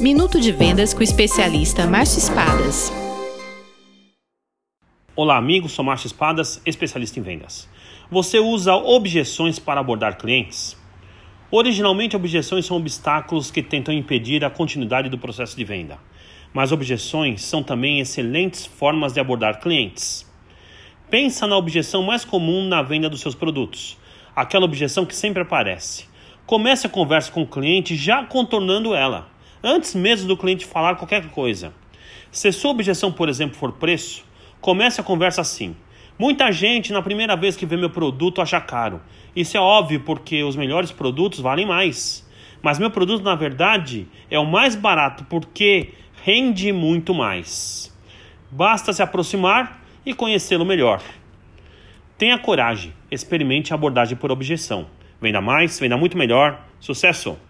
Minuto de Vendas com o especialista Márcio Espadas. Olá, amigos. Sou Márcio Espadas, especialista em vendas. Você usa objeções para abordar clientes? Originalmente, objeções são obstáculos que tentam impedir a continuidade do processo de venda. Mas objeções são também excelentes formas de abordar clientes. Pensa na objeção mais comum na venda dos seus produtos, aquela objeção que sempre aparece. Comece a conversa com o cliente já contornando ela antes mesmo do cliente falar qualquer coisa. Se sua objeção, por exemplo, for preço, comece a conversa assim. Muita gente, na primeira vez que vê meu produto, acha caro. Isso é óbvio porque os melhores produtos valem mais. Mas meu produto, na verdade, é o mais barato porque rende muito mais. Basta se aproximar e conhecê-lo melhor. Tenha coragem, experimente a abordagem por objeção. Venda mais, venda muito melhor. Sucesso!